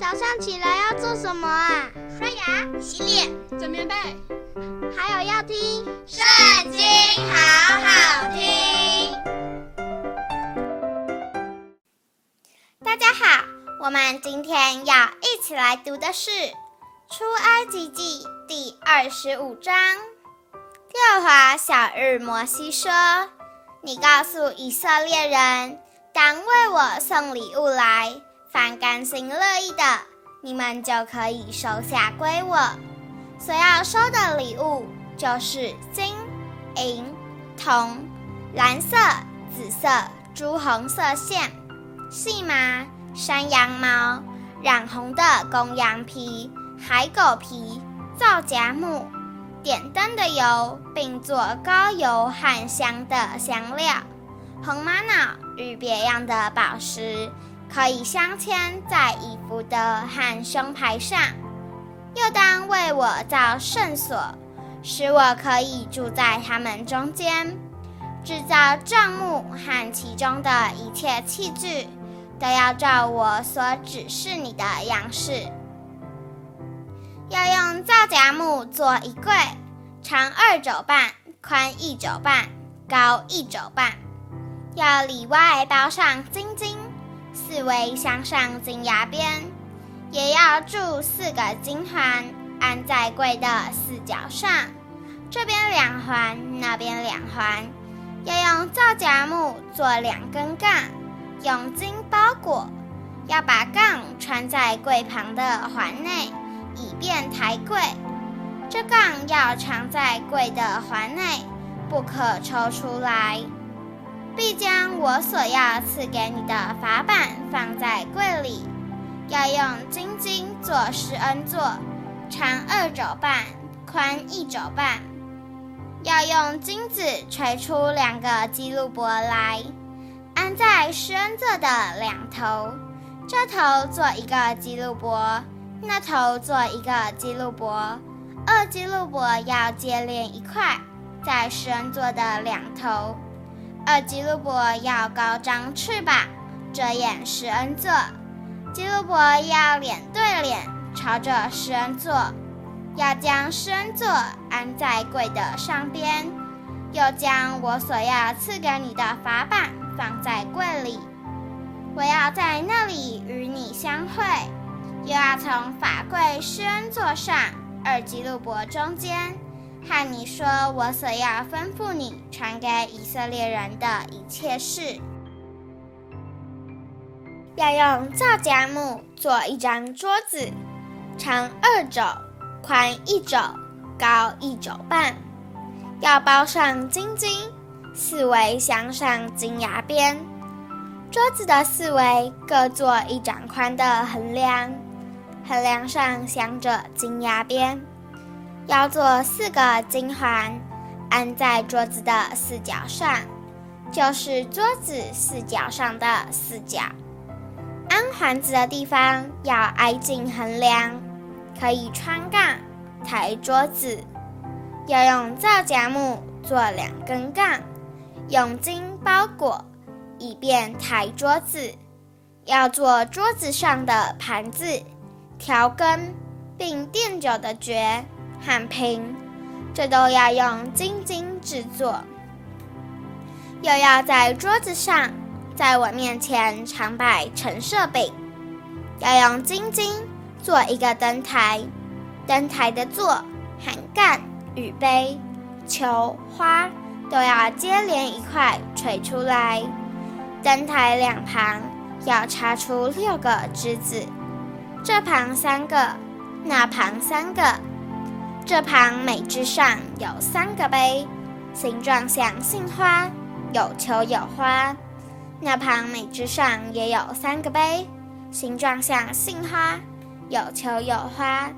早上起来要做什么啊？刷牙、洗脸、整棉被，还有要听《圣经》，好好听。大家好，我们今天要一起来读的是《出埃及记》第二十五章。耶和华小日摩西说：“你告诉以色列人，当为我送礼物来。”凡甘心乐意的，你们就可以收下归我。所要收的礼物就是金、银、铜、蓝色、紫色、朱红色线、细麻、山羊毛、染红的公羊皮、海狗皮、皂荚木、点灯的油，并做高油和香的香料，红玛瑙与别样的宝石。可以镶嵌在衣服的和胸牌上，又当为我造圣所，使我可以住在他们中间。制造帐幕和其中的一切器具，都要照我所指示你的样式。要用皂荚木做一柜，长二肘半，宽一肘半，高一肘半，要里外包上金金。四围镶上金牙边，也要铸四个金环，安在柜的四角上，这边两环，那边两环。要用皂荚木做两根杠，用金包裹。要把杠穿在柜旁的环内，以便抬柜。这杠要藏在柜的环内，不可抽出来。必将我所要赐给你的法板放在柜里，要用金金做施恩座，长二肘半，宽一肘半。要用金子锤出两个基路伯来，安在施恩座的两头，这头做一个基路伯，那头做一个基路伯。二基路伯要接连一块，在施恩座的两头。二基路伯要高张翅膀，遮掩施恩座。基路伯要脸对脸，朝着施恩座。要将施恩座安在柜的上边，又将我所要赐给你的法版放在柜里。我要在那里与你相会，又要从法柜施恩座上二基路伯中间。和你说，我所要吩咐你传给以色列人的一切事，要用皂荚木做一张桌子，长二肘，宽一肘，高一肘半，要包上金金，四围镶上金牙边。桌子的四围各做一掌宽的横梁，横梁上镶着金牙边。要做四个金环，安在桌子的四角上，就是桌子四角上的四角。安环子的地方要挨近横梁，可以穿杠抬桌子。要用皂荚木做两根杠，用金包裹，以便抬桌子。要做桌子上的盘子、调羹，并垫酒的角。和瓶，这都要用金金制作。又要在桌子上，在我面前常摆陈设饼。要用金金做一个灯台，灯台的座、和杆与杯、球、花都要接连一块锤出来。灯台两旁要插出六个枝子，这旁三个，那旁三个。这旁每枝上有三个杯，形状像杏花，有球有花；那旁每枝上也有三个杯，形状像杏花，有球有花。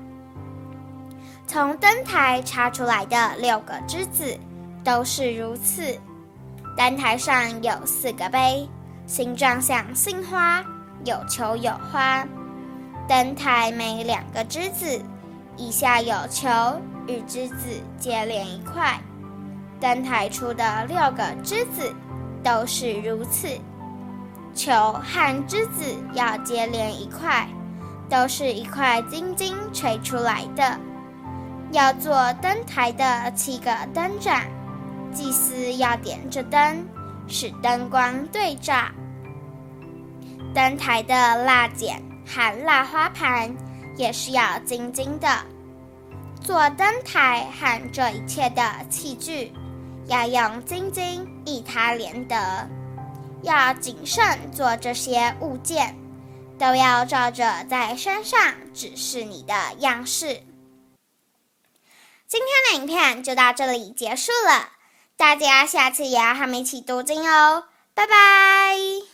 从灯台插出来的六个枝子都是如此。灯台上有四个杯，形状像杏花，有球有花。灯台每两个枝子。以下有球与枝子接连一块，灯台出的六个枝子都是如此。球和枝子要接连一块，都是一块金金锤出来的。要做灯台的七个灯盏，祭司要点着灯，使灯光对照。灯台的蜡剪和蜡花盘也是要精精的。做灯台和这一切的器具，要用精精以他连得，要谨慎做这些物件，都要照着在山上指示你的样式。今天的影片就到这里结束了，大家下次也要和我们一起读经哦，拜拜。